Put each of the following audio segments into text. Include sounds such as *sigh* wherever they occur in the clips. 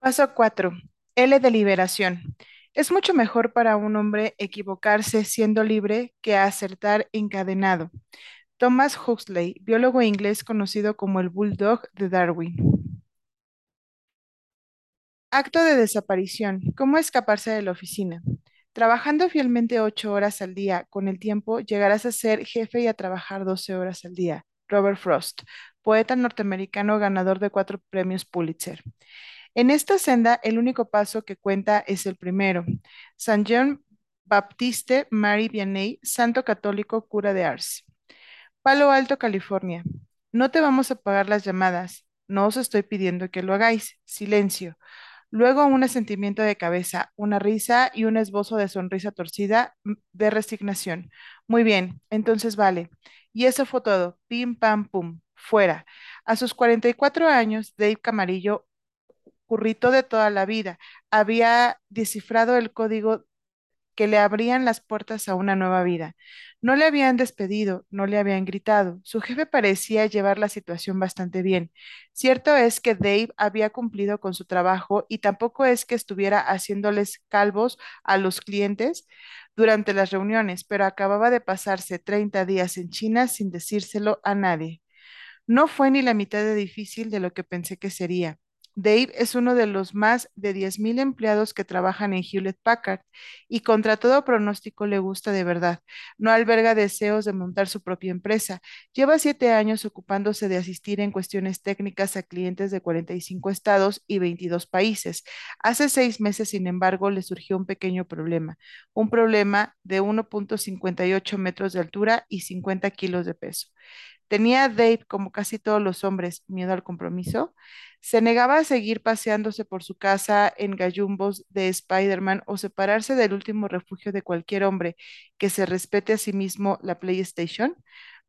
Paso 4. L de liberación. Es mucho mejor para un hombre equivocarse siendo libre que acertar encadenado. Thomas Huxley, biólogo inglés conocido como el Bulldog de Darwin. Acto de desaparición. ¿Cómo escaparse de la oficina? Trabajando fielmente ocho horas al día, con el tiempo llegarás a ser jefe y a trabajar 12 horas al día. Robert Frost, poeta norteamericano ganador de cuatro premios Pulitzer. En esta senda, el único paso que cuenta es el primero. San Jean Baptiste Marie Vianney, santo católico cura de Ars. Palo Alto, California. No te vamos a pagar las llamadas. No os estoy pidiendo que lo hagáis. Silencio. Luego un asentimiento de cabeza, una risa y un esbozo de sonrisa torcida mm, de resignación. Muy bien, entonces vale. Y eso fue todo. Pim, pam, pum. Fuera. A sus 44 años, Dave Camarillo currito de toda la vida. Había descifrado el código que le abrían las puertas a una nueva vida. No le habían despedido, no le habían gritado. Su jefe parecía llevar la situación bastante bien. Cierto es que Dave había cumplido con su trabajo y tampoco es que estuviera haciéndoles calvos a los clientes durante las reuniones, pero acababa de pasarse 30 días en China sin decírselo a nadie. No fue ni la mitad de difícil de lo que pensé que sería. Dave es uno de los más de 10.000 empleados que trabajan en Hewlett Packard y contra todo pronóstico le gusta de verdad. No alberga deseos de montar su propia empresa. Lleva siete años ocupándose de asistir en cuestiones técnicas a clientes de 45 estados y 22 países. Hace seis meses, sin embargo, le surgió un pequeño problema, un problema de 1.58 metros de altura y 50 kilos de peso. Tenía Dave, como casi todos los hombres, miedo al compromiso. Se negaba a seguir paseándose por su casa en gallumbos de Spider-Man o separarse del último refugio de cualquier hombre que se respete a sí mismo la PlayStation.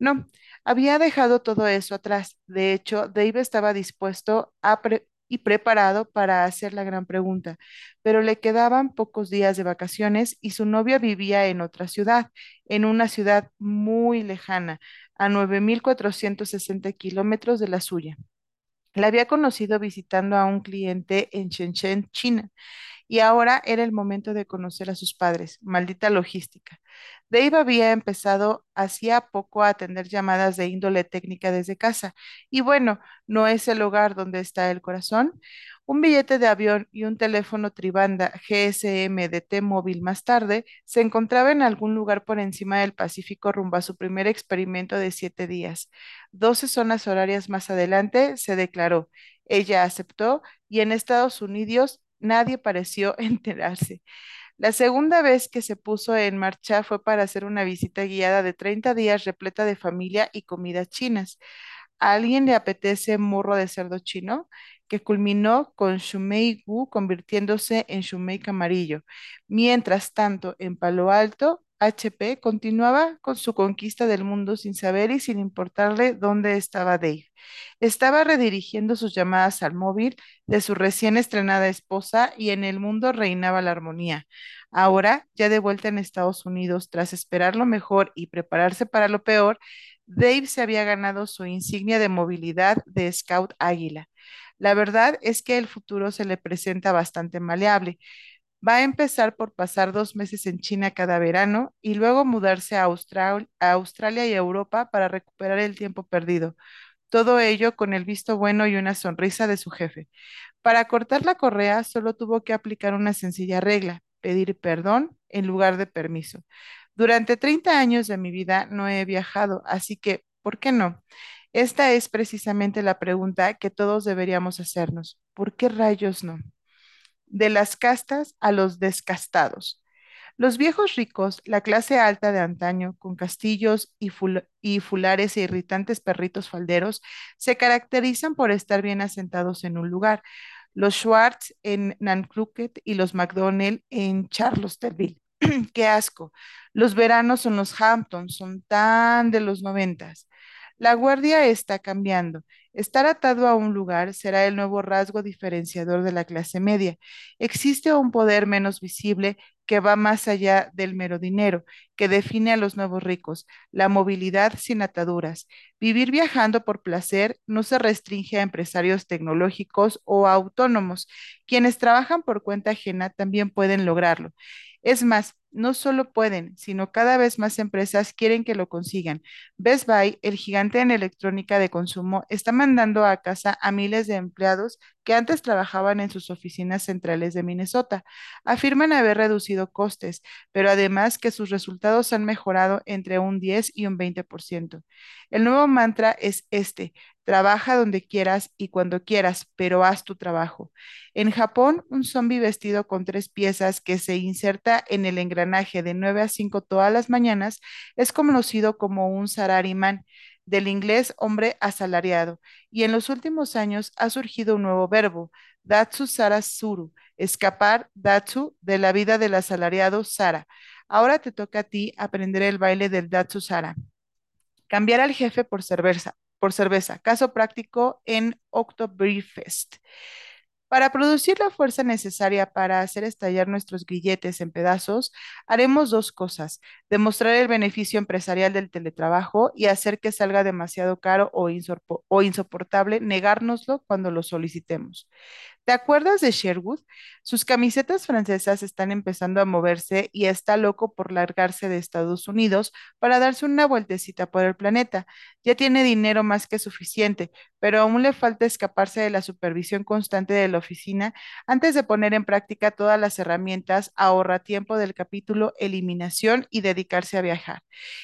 No, había dejado todo eso atrás. De hecho, Dave estaba dispuesto y preparado para hacer la gran pregunta, pero le quedaban pocos días de vacaciones y su novia vivía en otra ciudad, en una ciudad muy lejana a 9.460 kilómetros de la suya. La había conocido visitando a un cliente en Shenzhen, China, y ahora era el momento de conocer a sus padres. Maldita logística. Dave había empezado hacía poco a atender llamadas de índole técnica desde casa, y bueno, no es el hogar donde está el corazón. Un billete de avión y un teléfono tribanda GSM de T-Mobile más tarde se encontraba en algún lugar por encima del Pacífico rumbo a su primer experimento de siete días. Doce zonas horarias más adelante se declaró. Ella aceptó y en Estados Unidos nadie pareció *laughs* enterarse. La segunda vez que se puso en marcha fue para hacer una visita guiada de 30 días repleta de familia y comidas chinas. ¿A alguien le apetece morro de cerdo chino? Que culminó con Shumei Wu convirtiéndose en Shumei Camarillo. Mientras tanto, en Palo Alto, HP continuaba con su conquista del mundo sin saber y sin importarle dónde estaba Dave. Estaba redirigiendo sus llamadas al móvil de su recién estrenada esposa y en el mundo reinaba la armonía. Ahora, ya de vuelta en Estados Unidos, tras esperar lo mejor y prepararse para lo peor, Dave se había ganado su insignia de movilidad de Scout Águila. La verdad es que el futuro se le presenta bastante maleable. Va a empezar por pasar dos meses en China cada verano y luego mudarse a, Austral- a Australia y Europa para recuperar el tiempo perdido. Todo ello con el visto bueno y una sonrisa de su jefe. Para cortar la correa, solo tuvo que aplicar una sencilla regla, pedir perdón en lugar de permiso. Durante 30 años de mi vida no he viajado, así que, ¿por qué no? Esta es precisamente la pregunta que todos deberíamos hacernos. ¿Por qué rayos no? De las castas a los descastados. Los viejos ricos, la clase alta de antaño, con castillos y, ful- y fulares e irritantes perritos falderos, se caracterizan por estar bien asentados en un lugar. Los Schwartz en Nantucket y los McDonnell en Charlottesville. *clears throat* Qué asco. Los veranos son los Hamptons, son tan de los noventas. La guardia está cambiando. Estar atado a un lugar será el nuevo rasgo diferenciador de la clase media. Existe un poder menos visible que va más allá del mero dinero, que define a los nuevos ricos, la movilidad sin ataduras. Vivir viajando por placer no se restringe a empresarios tecnológicos o autónomos. Quienes trabajan por cuenta ajena también pueden lograrlo. Es más, no solo pueden, sino cada vez más empresas quieren que lo consigan. Best Buy, el gigante en electrónica de consumo, está mandando a casa a miles de empleados que antes trabajaban en sus oficinas centrales de Minnesota. Afirman haber reducido costes, pero además que sus resultados han mejorado entre un 10 y un 20%. El nuevo mantra es este, trabaja donde quieras y cuando quieras, pero haz tu trabajo. En Japón, un zombie vestido con tres piezas que se inserta en el engranaje de 9 a 5 todas las mañanas es conocido como un sarariman, del inglés hombre asalariado, y en los últimos años ha surgido un nuevo verbo, datsu sarasuru, escapar datsu de la vida del asalariado Sara. Ahora te toca a ti aprender el baile del datsu Sara. Cambiar al jefe por cerveza, por cerveza. Caso práctico en Oktoberfest. Para producir la fuerza necesaria para hacer estallar nuestros grilletes en pedazos, haremos dos cosas, demostrar el beneficio empresarial del teletrabajo y hacer que salga demasiado caro o insoportable negárnoslo cuando lo solicitemos. ¿Te acuerdas de Sherwood? Sus camisetas francesas están empezando a moverse y está loco por largarse de Estados Unidos para darse una vueltecita por el planeta. Ya tiene dinero más que suficiente, pero aún le falta escaparse de la supervisión constante de la oficina antes de poner en práctica todas las herramientas ahorra tiempo del capítulo eliminación y dedicarse a viajar.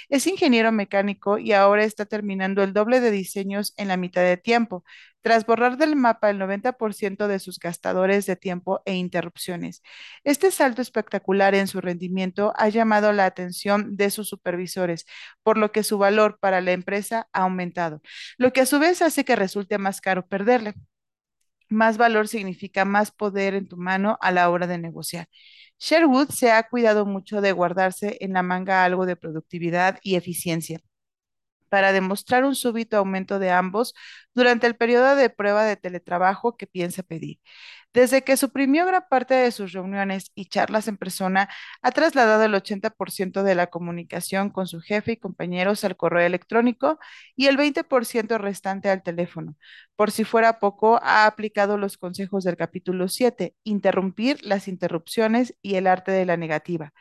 Es ingeniero mecánico y ahora está terminando el doble de diseños en la mitad de tiempo tras borrar del mapa el 90% de sus gastadores de tiempo e interrupciones. Este salto espectacular en su rendimiento ha llamado la atención de sus supervisores, por lo que su valor para la empresa ha aumentado, lo que a su vez hace que resulte más caro perderle. Más valor significa más poder en tu mano a la hora de negociar. Sherwood se ha cuidado mucho de guardarse en la manga algo de productividad y eficiencia para demostrar un súbito aumento de ambos durante el periodo de prueba de teletrabajo que piensa pedir. Desde que suprimió gran parte de sus reuniones y charlas en persona, ha trasladado el 80% de la comunicación con su jefe y compañeros al correo electrónico y el 20% restante al teléfono. Por si fuera poco, ha aplicado los consejos del capítulo 7, interrumpir las interrupciones y el arte de la negativa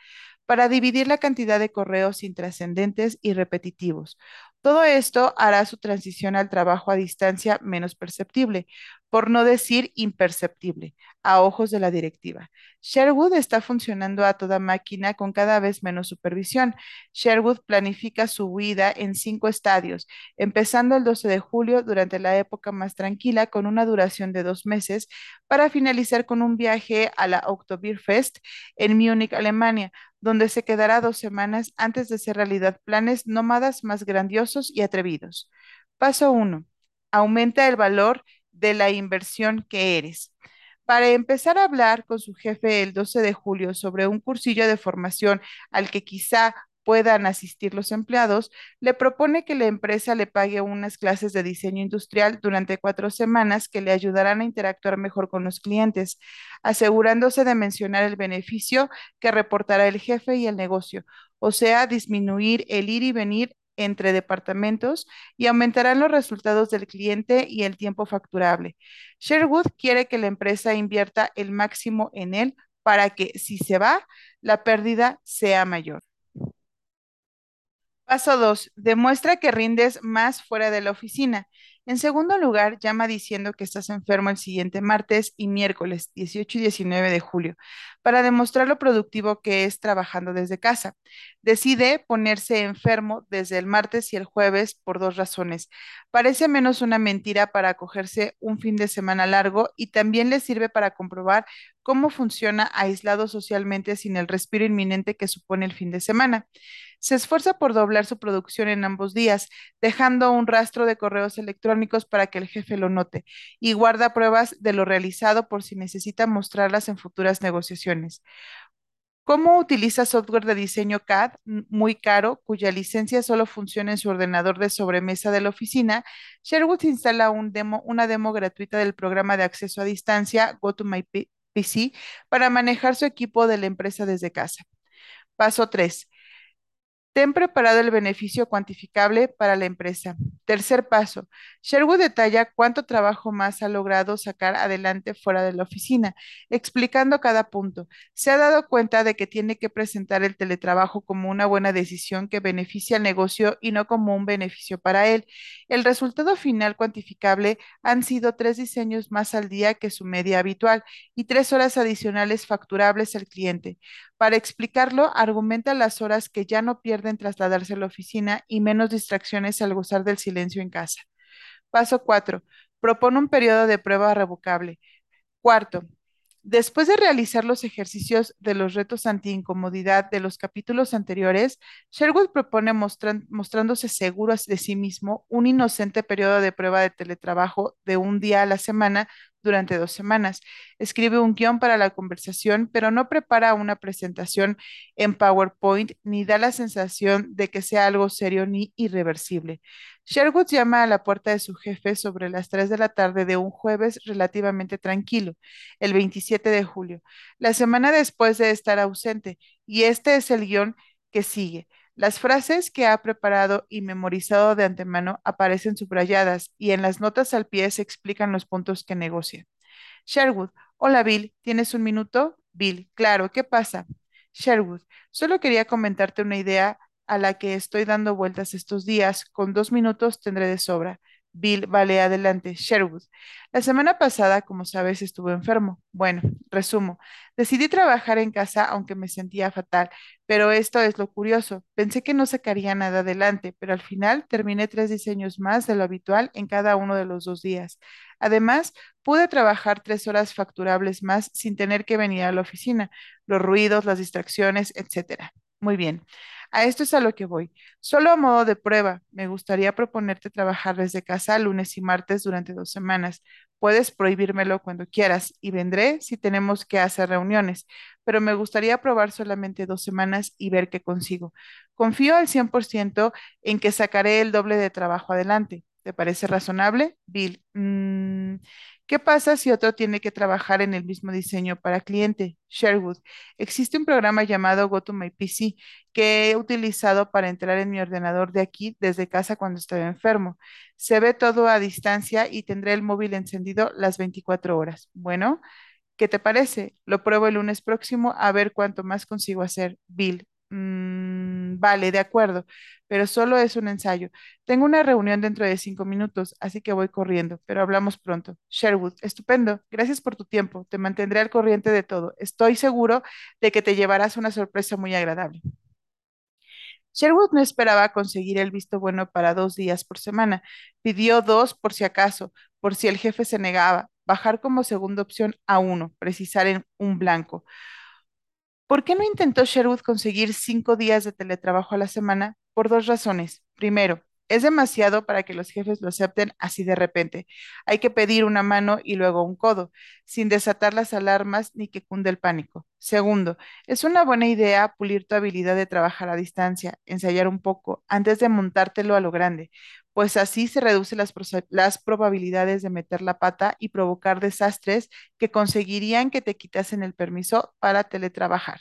para dividir la cantidad de correos intrascendentes y repetitivos. Todo esto hará su transición al trabajo a distancia menos perceptible, por no decir imperceptible, a ojos de la directiva. Sherwood está funcionando a toda máquina con cada vez menos supervisión. Sherwood planifica su huida en cinco estadios, empezando el 12 de julio durante la época más tranquila con una duración de dos meses, para finalizar con un viaje a la Oktoberfest en Múnich, Alemania, donde se quedará dos semanas antes de ser realidad planes nómadas más grandiosos y atrevidos. Paso 1. Aumenta el valor de la inversión que eres. Para empezar a hablar con su jefe el 12 de julio sobre un cursillo de formación al que quizá puedan asistir los empleados, le propone que la empresa le pague unas clases de diseño industrial durante cuatro semanas que le ayudarán a interactuar mejor con los clientes, asegurándose de mencionar el beneficio que reportará el jefe y el negocio, o sea, disminuir el ir y venir entre departamentos y aumentarán los resultados del cliente y el tiempo facturable. Sherwood quiere que la empresa invierta el máximo en él para que si se va, la pérdida sea mayor. Paso 2. Demuestra que rindes más fuera de la oficina. En segundo lugar, llama diciendo que estás enfermo el siguiente martes y miércoles 18 y 19 de julio para demostrar lo productivo que es trabajando desde casa. Decide ponerse enfermo desde el martes y el jueves por dos razones. Parece menos una mentira para acogerse un fin de semana largo y también le sirve para comprobar cómo funciona aislado socialmente sin el respiro inminente que supone el fin de semana. Se esfuerza por doblar su producción en ambos días, dejando un rastro de correos electrónicos para que el jefe lo note y guarda pruebas de lo realizado por si necesita mostrarlas en futuras negociaciones. ¿Cómo utiliza software de diseño CAD muy caro, cuya licencia solo funciona en su ordenador de sobremesa de la oficina? Sherwood instala una demo gratuita del programa de acceso a distancia GoToMyPC para manejar su equipo de la empresa desde casa. Paso 3 Ten preparado el beneficio cuantificable para la empresa. Tercer paso. Sherwood detalla cuánto trabajo más ha logrado sacar adelante fuera de la oficina, explicando cada punto. Se ha dado cuenta de que tiene que presentar el teletrabajo como una buena decisión que beneficia al negocio y no como un beneficio para él. El resultado final cuantificable han sido tres diseños más al día que su media habitual y tres horas adicionales facturables al cliente. Para explicarlo, argumenta las horas que ya no pierden trasladarse a la oficina y menos distracciones al gozar del silencio en casa. Paso 4. Propone un periodo de prueba revocable. Cuarto, después de realizar los ejercicios de los retos anti-incomodidad de los capítulos anteriores, Sherwood propone mostrándose seguro de sí mismo un inocente periodo de prueba de teletrabajo de un día a la semana durante dos semanas. Escribe un guion para la conversación, pero no prepara una presentación en PowerPoint ni da la sensación de que sea algo serio ni irreversible. Sherwood llama a la puerta de su jefe sobre las 3 de la tarde de un jueves relativamente tranquilo, el 27 de julio, la semana después de estar ausente, y este es el guion que sigue. Las frases que ha preparado y memorizado de antemano aparecen subrayadas y en las notas al pie se explican los puntos que negocia. Sherwood, hola Bill, ¿tienes un minuto? Bill, claro, ¿qué pasa? Sherwood, solo quería comentarte una idea a la que estoy dando vueltas estos días. Con dos minutos tendré de sobra. Bill, vale, adelante. Sherwood. La semana pasada, como sabes, estuve enfermo. Bueno, resumo. Decidí trabajar en casa aunque me sentía fatal, pero esto es lo curioso. Pensé que no sacaría nada adelante, pero al final terminé tres diseños más de lo habitual en cada uno de los dos días. Además, pude trabajar tres horas facturables más sin tener que venir a la oficina, los ruidos, las distracciones, etcétera. Muy bien. A esto es a lo que voy. Solo a modo de prueba, me gustaría proponerte trabajar desde casa lunes y martes durante dos semanas. Puedes prohibírmelo cuando quieras y vendré si tenemos que hacer reuniones, pero me gustaría probar solamente dos semanas y ver qué consigo. Confío al 100% en que sacaré el doble de trabajo adelante. ¿Te parece razonable? Bill, mm, ¿qué pasa si otro tiene que trabajar en el mismo diseño para cliente? Sherwood, existe un programa llamado GoToMyPC que he utilizado para entrar en mi ordenador de aquí desde casa cuando estoy enfermo. Se ve todo a distancia y tendré el móvil encendido las 24 horas. Bueno, ¿qué te parece? Lo pruebo el lunes próximo a ver cuánto más consigo hacer. Bill. "Mm, vale, de acuerdo, pero solo es un ensayo. Tengo una reunión dentro de cinco minutos, así que voy corriendo, pero hablamos pronto. Sherwood, estupendo. Gracias por tu tiempo. Te mantendré al corriente de todo. Estoy seguro de que te llevarás una sorpresa muy agradable. Sherwood no esperaba conseguir el visto bueno para dos días por semana. Pidió dos por si acaso, por si el jefe se negaba, bajar como segunda opción a uno, precisar en un blanco. ¿Por qué no intentó Sherwood conseguir cinco días de teletrabajo a la semana? Por dos razones. Primero, es demasiado para que los jefes lo acepten así de repente. Hay que pedir una mano y luego un codo, sin desatar las alarmas ni que cunde el pánico. Segundo, es una buena idea pulir tu habilidad de trabajar a distancia, ensayar un poco antes de montártelo a lo grande, pues así se reducen las, probabilidades de meter la pata y provocar desastres que conseguirían que te quitasen el permiso para teletrabajar.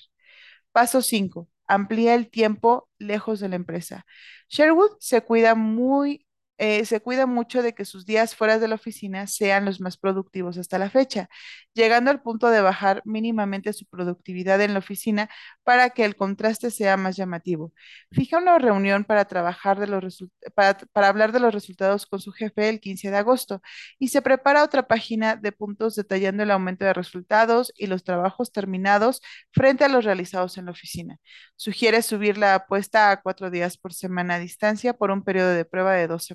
Paso 5. Amplía el tiempo lejos de la empresa. Sherwood se cuida muy, eh, se cuida mucho de que sus días fuera de la oficina sean los más productivos hasta la fecha, llegando al punto de bajar mínimamente su productividad en la oficina para que el contraste sea más llamativo. Fija una reunión para trabajar de los para, para hablar de los resultados con su jefe el 15 de agosto y se prepara otra página de puntos detallando el aumento de resultados y los trabajos terminados frente a los realizados en la oficina. Sugiere subir la apuesta a cuatro días por semana a distancia por un periodo de prueba de dos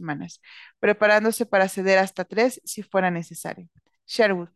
preparándose para ceder hasta tres si fuera necesario. Sherwood,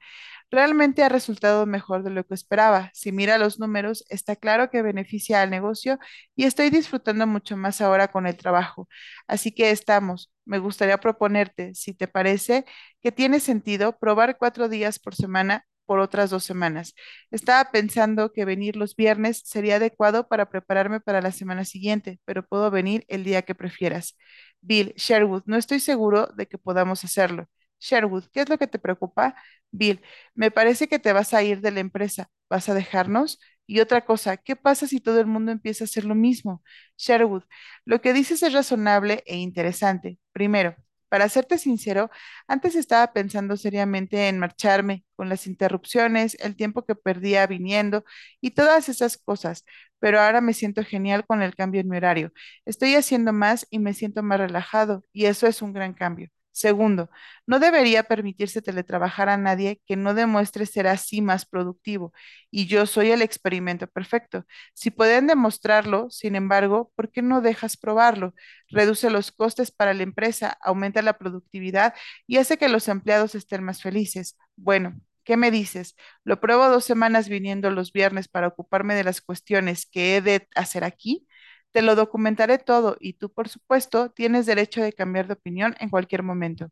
realmente ha resultado mejor de lo que esperaba. Si mira los números, está claro que beneficia al negocio y estoy disfrutando mucho más ahora con el trabajo. Así que estamos. Me gustaría proponerte, si te parece, que tiene sentido probar cuatro días por semana por otras dos semanas. Estaba pensando que venir los viernes sería adecuado para prepararme para la semana siguiente, pero puedo venir el día que prefieras. Bill, Sherwood, no estoy seguro de que podamos hacerlo. Sherwood, ¿qué es lo que te preocupa? Bill, me parece que te vas a ir de la empresa. ¿Vas a dejarnos? Y otra cosa, ¿qué pasa si todo el mundo empieza a hacer lo mismo? Sherwood, lo que dices es razonable e interesante. Primero, para serte sincero, antes estaba pensando seriamente en marcharme, con las interrupciones, el tiempo que perdía viniendo y todas esas cosas, pero ahora me siento genial con el cambio en mi horario. Estoy haciendo más y me siento más relajado, y eso es un gran cambio. Segundo, no debería permitirse teletrabajar a nadie que no demuestre ser así más productivo, y yo soy el experimento perfecto. Si pueden demostrarlo, sin embargo, ¿por qué no dejas probarlo? Reduce los costes para la empresa, aumenta la productividad y hace que los empleados estén más felices. Bueno, ¿qué me dices? ¿Lo pruebo dos semanas viniendo los viernes para ocuparme de las cuestiones que he de hacer aquí? Te lo documentaré todo y tú, por supuesto, tienes derecho de cambiar de opinión en cualquier momento.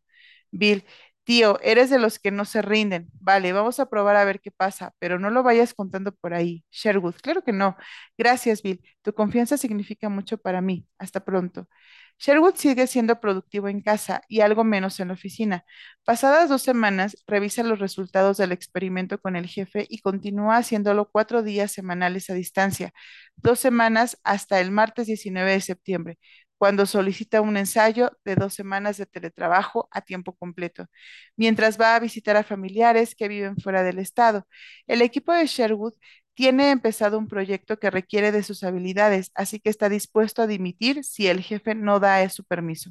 Bill, tío, eres de los que no se rinden. Vale, vamos a probar a ver qué pasa, pero no lo vayas contando por ahí. Sherwood, claro que no. Gracias, Bill. Tu confianza significa mucho para mí. Hasta pronto. Sherwood sigue siendo productivo en casa y algo menos en la oficina. Pasadas dos semanas, revisa los resultados del experimento con el jefe y continúa haciéndolo cuatro días semanales a distancia, dos semanas hasta el martes 19 de septiembre, cuando solicita un ensayo de dos semanas de teletrabajo a tiempo completo, mientras va a visitar a familiares que viven fuera del estado. El equipo de Sherwood tiene empezado un proyecto que requiere de sus habilidades, así que está dispuesto a dimitir si el jefe no da su permiso.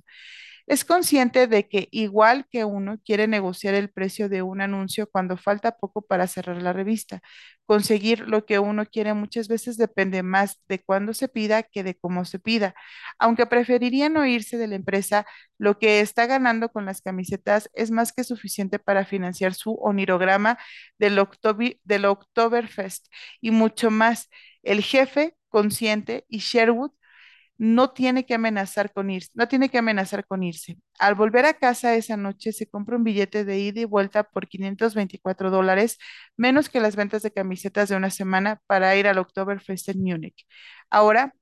Es consciente de que igual que uno quiere negociar el precio de un anuncio cuando falta poco para cerrar la revista. Conseguir lo que uno quiere muchas veces depende más de cuándo se pida que de cómo se pida. Aunque preferiría no irse de la empresa, lo que está ganando con las camisetas es más que suficiente para financiar su onirograma del, del Oktoberfest y mucho más. El jefe consciente y Sherwood no tiene que amenazar con irse, no tiene que amenazar con irse. Al volver a casa esa noche, se compra un billete de ida y vuelta por 524 dólares, menos que las ventas de camisetas de una semana para ir al Oktoberfest en Múnich. Ahora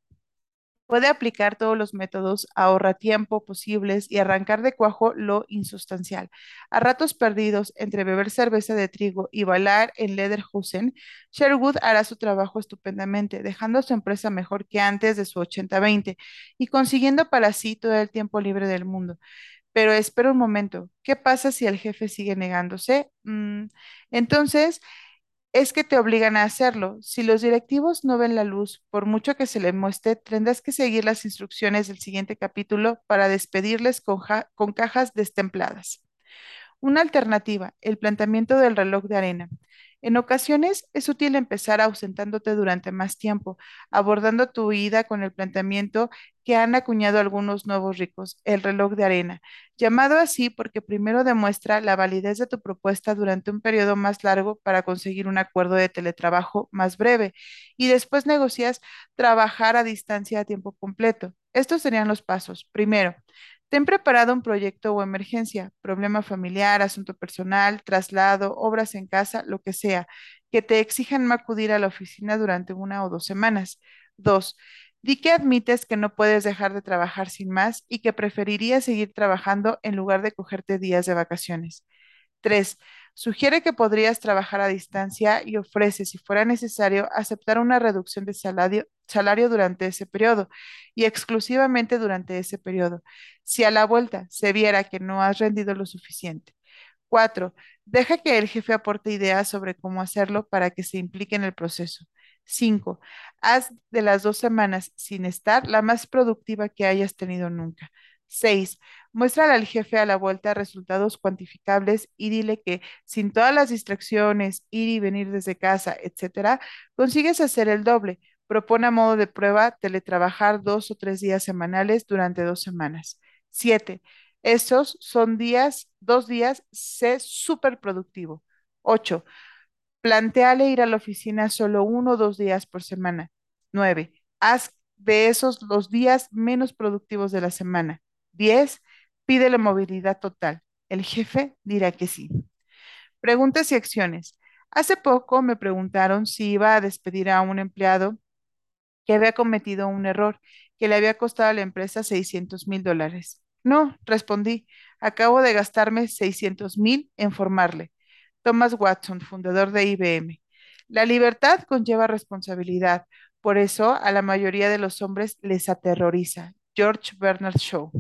Puede aplicar todos los métodos ahorra tiempo posibles y arrancar de cuajo lo insustancial. A ratos perdidos entre beber cerveza de trigo y bailar en Lederhosen, Sherwood hará su trabajo estupendamente, dejando a su empresa mejor que antes de su 80-20 y consiguiendo para sí todo el tiempo libre del mundo. Pero espera un momento, ¿qué pasa si el jefe sigue negándose? Mm, entonces, es que te obligan a hacerlo. Si los directivos no ven la luz, por mucho que se les muestre, tendrás que seguir las instrucciones del siguiente capítulo para despedirles con, con cajas destempladas. Una alternativa, el planteamiento del reloj de arena. En ocasiones es útil empezar ausentándote durante más tiempo, abordando tu ida con el planteamiento que han acuñado algunos nuevos ricos, el reloj de arena, llamado así porque primero demuestra la validez de tu propuesta durante un periodo más largo para conseguir un acuerdo de teletrabajo más breve y después negocias trabajar a distancia a tiempo completo. Estos serían los pasos. Primero, Ten preparado un proyecto o emergencia, problema familiar, asunto personal, traslado, obras en casa, lo que sea, que te exijan no acudir a la oficina durante una o dos semanas. Dos, di que admites que no puedes dejar de trabajar sin más y que preferirías seguir trabajando en lugar de cogerte días de vacaciones. Tres, sugiere que podrías trabajar a distancia y ofrece, si fuera necesario, aceptar una reducción de salario, durante ese periodo y exclusivamente durante ese periodo, si a la vuelta se viera que no has rendido lo suficiente. Cuatro, deja que el jefe aporte ideas sobre cómo hacerlo para que se implique en el proceso. Cinco, haz de las dos semanas sin estar la más productiva que hayas tenido nunca. Seis, muéstrale al jefe a la vuelta resultados cuantificables y dile que sin todas las distracciones, ir y venir desde casa, etcétera, consigues hacer el doble. Propone a modo de prueba teletrabajar dos o tres días semanales durante dos semanas. Siete, esos son días, dos días, sé súper productivo. Ocho, plantéale ir a la oficina solo uno o dos días por semana. Nueve, haz de esos los días menos productivos de la semana. Diez, pídele movilidad total. El jefe dirá que sí. Preguntas y acciones. Hace poco me preguntaron si iba a despedir a un empleado que había cometido un error que le había costado a la empresa seiscientos mil dólares. No, respondí, acabo de gastarme seiscientos mil en formarle. Thomas Watson, fundador de IBM. La libertad conlleva responsabilidad, por eso a la mayoría de los hombres les aterroriza. George Bernard Shaw.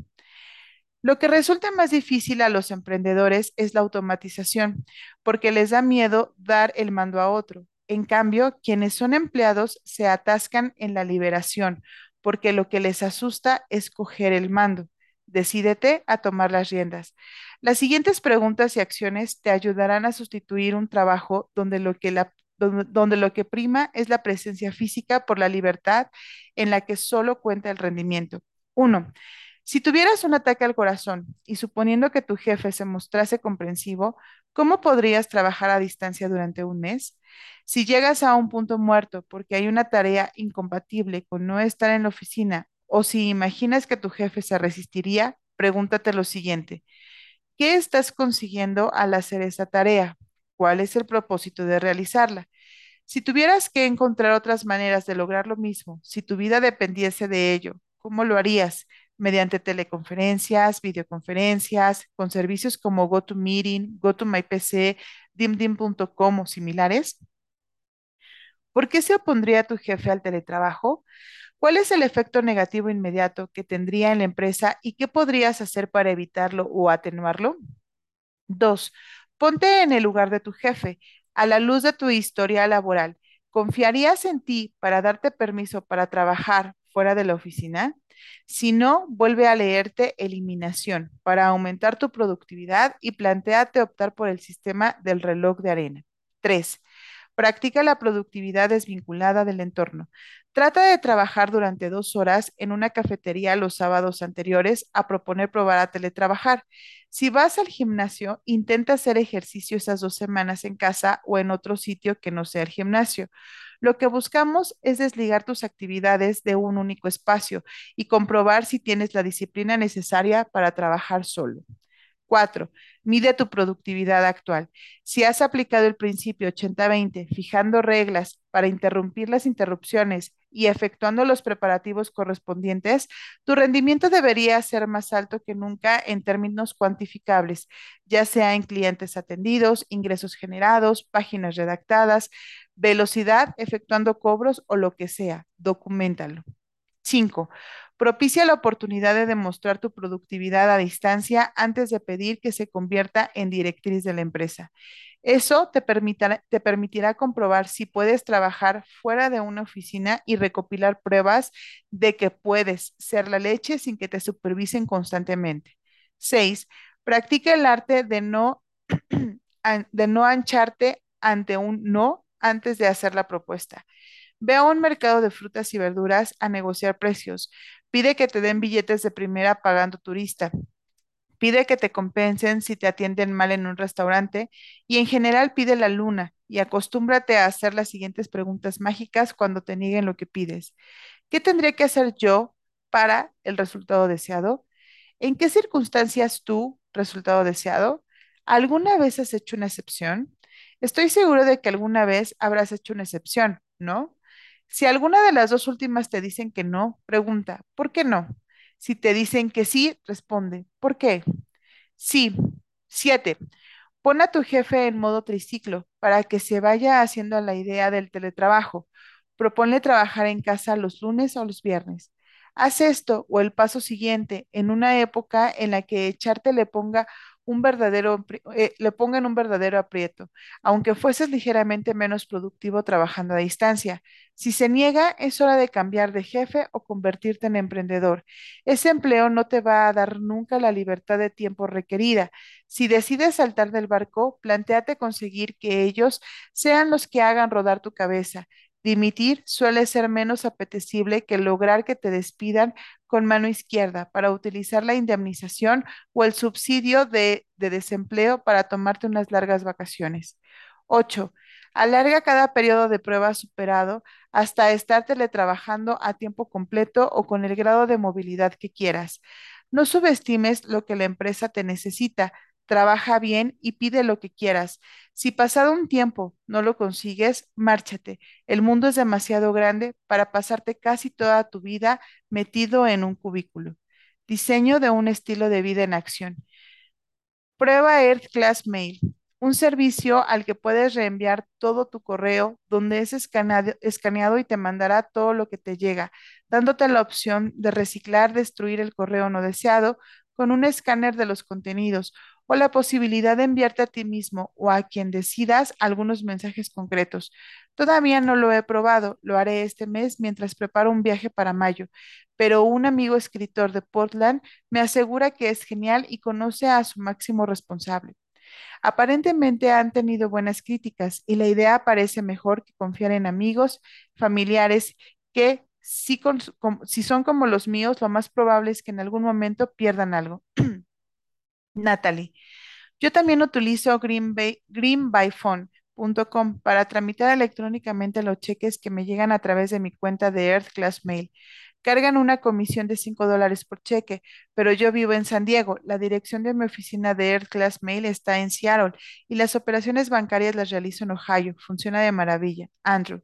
Lo que resulta más difícil a los emprendedores es la automatización, porque les da miedo dar el mando a otro. En cambio, quienes son empleados se atascan en la liberación, porque lo que les asusta es coger el mando. Decídete a tomar las riendas. Las siguientes preguntas y acciones te ayudarán a sustituir un trabajo donde lo que, donde lo que prima es la presencia física por la libertad en la que solo cuenta el rendimiento. Uno, si tuvieras un ataque al corazón y suponiendo que tu jefe se mostrase comprensivo, ¿cómo podrías trabajar a distancia durante un mes? Si llegas a un punto muerto porque hay una tarea incompatible con no estar en la oficina o si imaginas que tu jefe se resistiría, pregúntate lo siguiente. ¿Qué estás consiguiendo al hacer esa tarea? ¿Cuál es el propósito de realizarla? Si tuvieras que encontrar otras maneras de lograr lo mismo, si tu vida dependiese de ello, ¿cómo lo harías? Mediante teleconferencias, videoconferencias, con servicios como GoToMeeting, GoToMyPC, DimDim.com o similares. ¿Por qué se opondría tu jefe al teletrabajo? ¿Cuál es el efecto negativo inmediato que tendría en la empresa y qué podrías hacer para evitarlo o atenuarlo? Dos, ponte en el lugar de tu jefe, a la luz de tu historia laboral. ¿Confiarías en ti para darte permiso para trabajar fuera de la oficina? Si no, vuelve a leerte Eliminación para aumentar tu productividad y plantéate optar por el sistema del reloj de arena. Tres, practica la productividad desvinculada del entorno. Trata de trabajar durante dos horas en una cafetería los sábados anteriores a proponer probar a teletrabajar. Si vas al gimnasio, intenta hacer ejercicio esas dos semanas en casa o en otro sitio que no sea el gimnasio. Lo que buscamos es desligar tus actividades de un único espacio y comprobar si tienes la disciplina necesaria para trabajar solo. Cuatro, mide tu productividad actual. Si has aplicado el principio 80-20, fijando reglas para interrumpir las interrupciones y efectuando los preparativos correspondientes, tu rendimiento debería ser más alto que nunca en términos cuantificables, ya sea en clientes atendidos, ingresos generados, páginas redactadas, velocidad efectuando cobros o lo que sea. Documentalo. Cinco, propicia la oportunidad de demostrar tu productividad a distancia antes de pedir que se convierta en directriz de la empresa. Eso te permitirá, te permitirá comprobar si puedes trabajar fuera de una oficina y recopilar pruebas de que puedes ser la leche sin que te supervisen constantemente. Seis, practica el arte de no, *clears throat* de no ancharte ante un no antes de hacer la propuesta. Ve a un mercado de frutas y verduras a negociar precios. Pide que te den billetes de primera pagando turista. Pide que te compensen si te atienden mal en un restaurante y en general pide la luna y acostúmbrate a hacer las siguientes preguntas mágicas cuando te nieguen lo que pides. ¿Qué tendría que hacer yo para el resultado deseado? ¿En qué circunstancias tú, resultado deseado? ¿Alguna vez has hecho una excepción? Estoy seguro de que alguna vez habrás hecho una excepción, ¿no? Si alguna de las dos últimas te dicen que no, pregunta, ¿por qué no? Si te dicen que sí, responde, ¿por qué? Sí. Siete. Pon a tu jefe en modo triciclo para que se vaya haciendo la idea del teletrabajo. Proponle trabajar en casa los lunes o los viernes. Haz esto o el paso siguiente en una época en la que echarte le ponga un verdadero, eh, le pongan un verdadero aprieto, aunque fueses ligeramente menos productivo trabajando a distancia. Si se niega, es hora de cambiar de jefe o convertirte en emprendedor. Ese empleo no te va a dar nunca la libertad de tiempo requerida. Si decides saltar del barco, plantéate conseguir que ellos sean los que hagan rodar tu cabeza. Dimitir suele ser menos apetecible que lograr que te despidan con mano izquierda para utilizar la indemnización o el subsidio de, de desempleo para tomarte unas largas vacaciones. 8. Alarga cada periodo de prueba superado hasta estar teletrabajando a tiempo completo o con el grado de movilidad que quieras. No subestimes lo que la empresa te necesita. Trabaja bien y pide lo que quieras. Si pasado un tiempo no lo consigues, márchate. El mundo es demasiado grande para pasarte casi toda tu vida metido en un cubículo. Diseño de un estilo de vida en acción. Prueba Earth Class Mail. un servicio al que puedes reenviar todo tu correo, donde es escaneado, escaneado y te mandará todo lo que te llega, dándote la opción de reciclar, destruir el correo no deseado con un escáner de los contenidos o la posibilidad de enviarte a ti mismo o a quien decidas algunos mensajes concretos. Todavía no lo he probado, lo haré este mes mientras preparo un viaje para mayo, pero un amigo escritor de Portland me asegura que es genial y conoce a su máximo responsable. Aparentemente han tenido buenas críticas y la idea parece mejor que confiar en amigos, familiares que si, si son como los míos, lo más probable es que en algún momento pierdan algo. Natalie. Yo también utilizo greenbyphone.com para tramitar electrónicamente los cheques que me llegan a través de mi cuenta de Earth Class Mail. Cargan una comisión de 5 dólares por cheque, pero yo vivo en San Diego. La dirección de mi oficina de Earth Class Mail está en Seattle y las operaciones bancarias las realizo en Ohio. Funciona de maravilla. Andrew.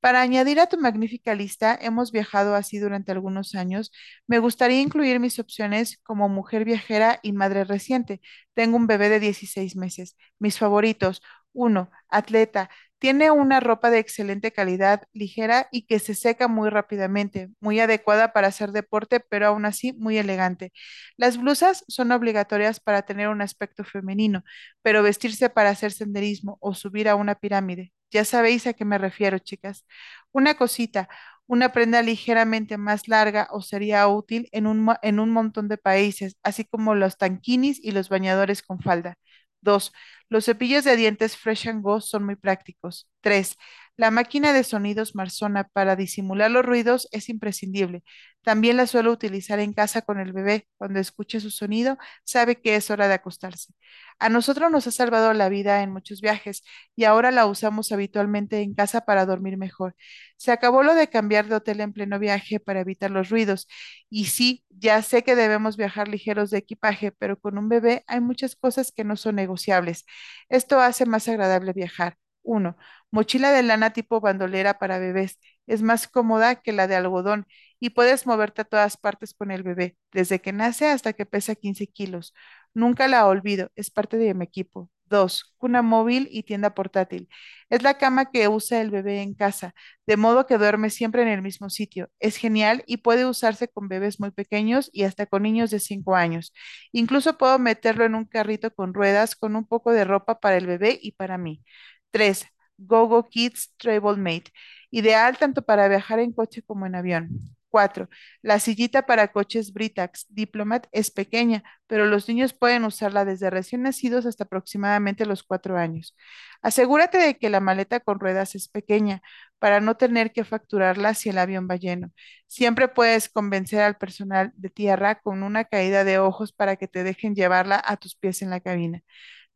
Para añadir a tu magnífica lista, hemos viajado así durante algunos años. Me gustaría incluir mis opciones como mujer viajera y madre reciente. Tengo un bebé de 16 meses. Mis favoritos. Uno, atleta. Tiene una ropa de excelente calidad, ligera y que se seca muy rápidamente, muy adecuada para hacer deporte, pero aún así muy elegante. Las blusas son obligatorias para tener un aspecto femenino, pero vestirse para hacer senderismo o subir a una pirámide. Ya sabéis a qué me refiero, chicas. Una cosita, una prenda ligeramente más larga os sería útil en un, en un montón de países, así como los tanquinis y los bañadores con falda. Dos, los cepillos de dientes Fresh and Go son muy prácticos. Tres, la máquina de sonidos Marsona para disimular los ruidos es imprescindible. También la suelo utilizar en casa con el bebé. Cuando escuche su sonido, sabe que es hora de acostarse. A nosotros nos ha salvado la vida en muchos viajes y ahora la usamos habitualmente en casa para dormir mejor. Se acabó lo de cambiar de hotel en pleno viaje para evitar los ruidos. Y sí, ya sé que debemos viajar ligeros de equipaje, pero con un bebé hay muchas cosas que no son negociables. Esto hace más agradable viajar. Uno, mochila de lana tipo bandolera para bebés. Es más cómoda que la de algodón y puedes moverte a todas partes con el bebé, desde que nace hasta que pesa 15 kilos. Nunca la olvido, es parte de mi equipo. Dos, cuna móvil y tienda portátil. Es la cama que usa el bebé en casa, de modo que duerme siempre en el mismo sitio. Es genial y puede usarse con bebés muy pequeños y hasta con niños de 5 años. Incluso puedo meterlo en un carrito con ruedas con un poco de ropa para el bebé y para mí. Tres, GoGo Kids Travel Mate. Ideal tanto para viajar en coche como en avión. Cuatro, la sillita para coches Britax Diplomat es pequeña, pero los niños pueden usarla desde recién nacidos hasta aproximadamente los cuatro años. Asegúrate de que la maleta con ruedas es pequeña para no tener que facturarla si el avión va lleno. Siempre puedes convencer al personal de tierra con una caída de ojos para que te dejen llevarla a tus pies en la cabina.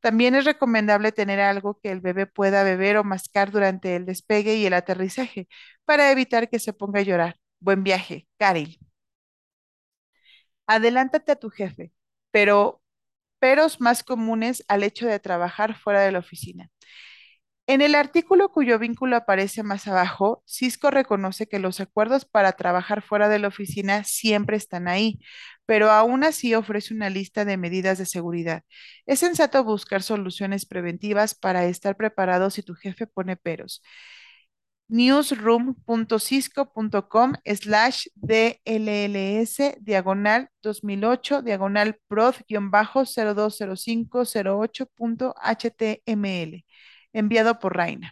También es recomendable tener algo que el bebé pueda beber o mascar durante el despegue y el aterrizaje para evitar que se ponga a llorar. Buen viaje, Karil. Adelántate a tu jefe, pero peros más comunes al hecho de trabajar fuera de la oficina. En el artículo cuyo vínculo aparece más abajo, Cisco reconoce que los acuerdos para trabajar fuera de la oficina siempre están ahí, pero aún así ofrece una lista de medidas de seguridad. Es sensato buscar soluciones preventivas para estar preparado si tu jefe pone peros newsroom.cisco.com slash DLLS diagonal 2008 diagonal prod-020508.html enviado por Raina.